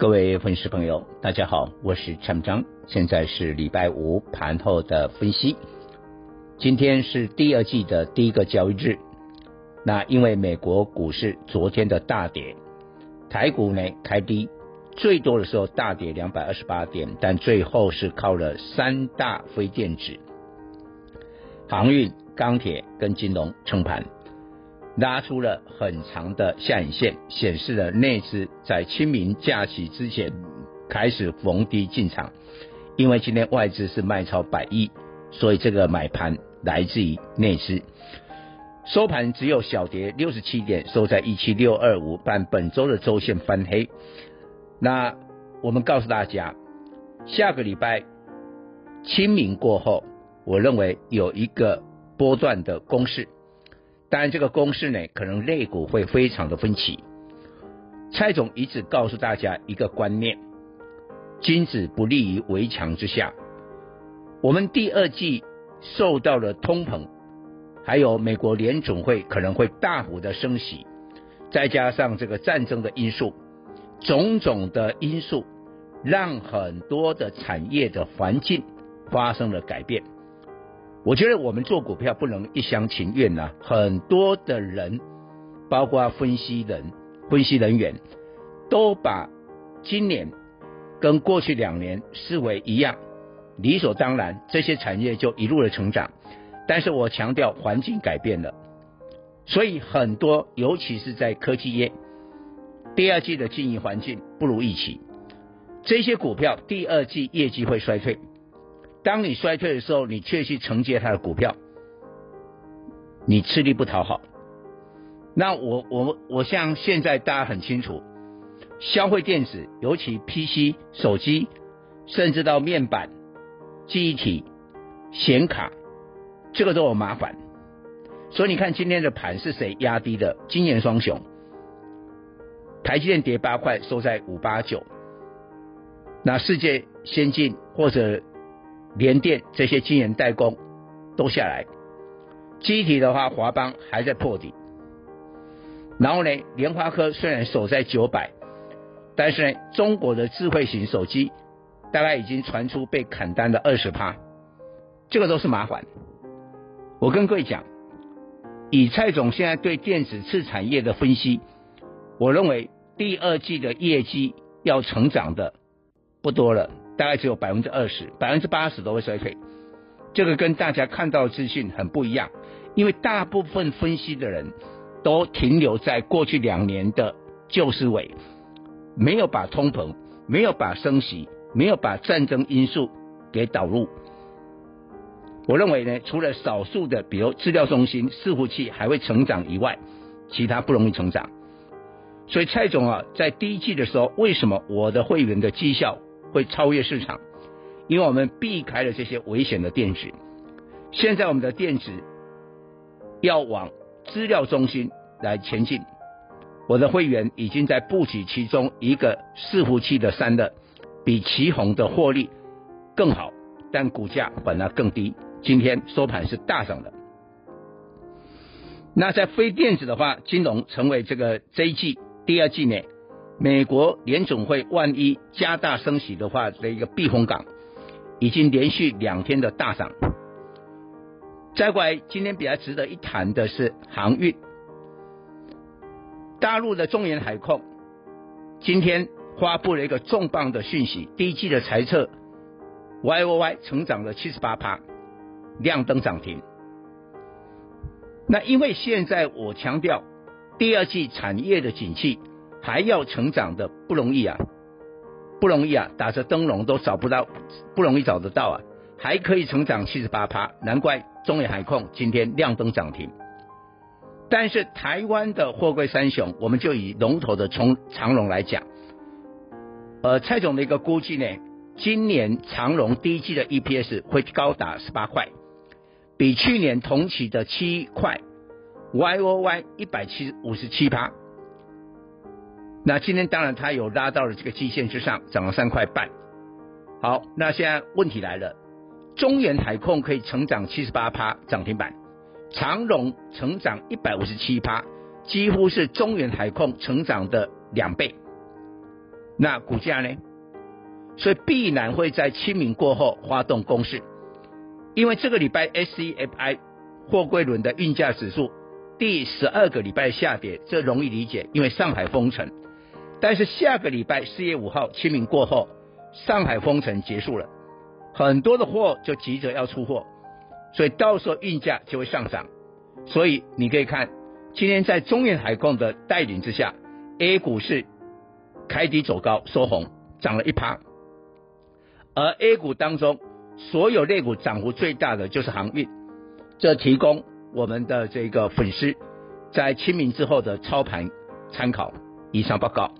各位粉丝朋友，大家好，我是陈章，现在是礼拜五盘后的分析。今天是第二季的第一个交易日，那因为美国股市昨天的大跌，台股呢开低，最多的时候大跌两百二十八点，但最后是靠了三大非电子、航运、钢铁跟金融撑盘。拉出了很长的下影线，显示了内资在清明假期之前开始逢低进场。因为今天外资是卖超百亿，所以这个买盘来自于内资。收盘只有小跌六十七点，收在一七六二五，但本周的周线翻黑。那我们告诉大家，下个礼拜清明过后，我认为有一个波段的攻势。当然，这个公式呢，可能类股会非常的分歧。蔡总一直告诉大家一个观念：君子不立于围墙之下。我们第二季受到了通膨，还有美国联总会可能会大幅的升息，再加上这个战争的因素，种种的因素，让很多的产业的环境发生了改变。我觉得我们做股票不能一厢情愿呐、啊，很多的人，包括分析人、分析人员，都把今年跟过去两年视为一样，理所当然，这些产业就一路的成长。但是我强调环境改变了，所以很多，尤其是在科技业，第二季的经营环境不如预期，这些股票第二季业绩会衰退。当你衰退的时候，你却去承接它的股票，你吃力不讨好。那我我我像现在大家很清楚，消费电子，尤其 PC、手机，甚至到面板、记忆体、显卡，这个都有麻烦。所以你看今天的盘是谁压低的？晶圆双雄，台积电跌八块，收在五八九。那世界先进或者联电这些晶圆代工都下来，机体的话，华邦还在破底。然后呢，联发科虽然守在九百，但是呢，中国的智慧型手机大概已经传出被砍单的二十趴，这个都是麻烦。我跟各位讲，以蔡总现在对电子次产业的分析，我认为第二季的业绩要成长的不多了。大概只有百分之二十，百分之八十都会衰退，这个跟大家看到的资讯很不一样，因为大部分分析的人都停留在过去两年的旧思维，没有把通膨、没有把升息、没有把战争因素给导入。我认为呢，除了少数的，比如资料中心、伺服器还会成长以外，其他不容易成长。所以蔡总啊，在第一季的时候，为什么我的会员的绩效会超越市场，因为我们避开了这些危险的电子。现在我们的电子要往资料中心来前进，我的会员已经在布局其中一个伺服器的散热，比奇鋐的获利更好，但股价本来更低。今天收盘是大涨的。那在非电子的话，金融成为这个这一季第二季呢？美国联总会万一加大升息的话的一个避风港，已经连续两天的大涨。再过来，今天比较值得一谈的是航运。大陆的中远海控今天发布了一个重磅的讯息，第一季的财测 Y O Y 成长了七十八趴，亮灯涨停。那因为现在我强调第二季产业的景气。还要成长的不容易啊，不容易啊，打着灯笼都找不到，不容易找得到啊，还可以成长七十八趴，难怪中远海控今天亮灯涨停。但是台湾的货柜三雄，我们就以龙头的从长荣来讲，呃，蔡总的一个估计呢，今年长荣第一季的 EPS 会高达十八块，比去年同期的七块，Y O Y 一百七五十七趴。那今天当然它有拉到了这个基线之上，涨了三块半。好，那现在问题来了，中远海控可以成长七十八趴涨停板，长荣成长一百五十七趴，几乎是中远海控成长的两倍。那股价呢？所以必然会在清明过后发动攻势，因为这个礼拜 SCFI 货柜轮的运价指数第十二个礼拜下跌，这容易理解，因为上海封城。但是下个礼拜四月五号清明过后，上海封城结束了，很多的货就急着要出货，所以到时候运价就会上涨。所以你可以看，今天在中远海控的带领之下，A 股是开低走高收红，涨了一趴。而 A 股当中，所有类股涨幅最大的就是航运，这提供我们的这个粉丝在清明之后的操盘参考。以上报告。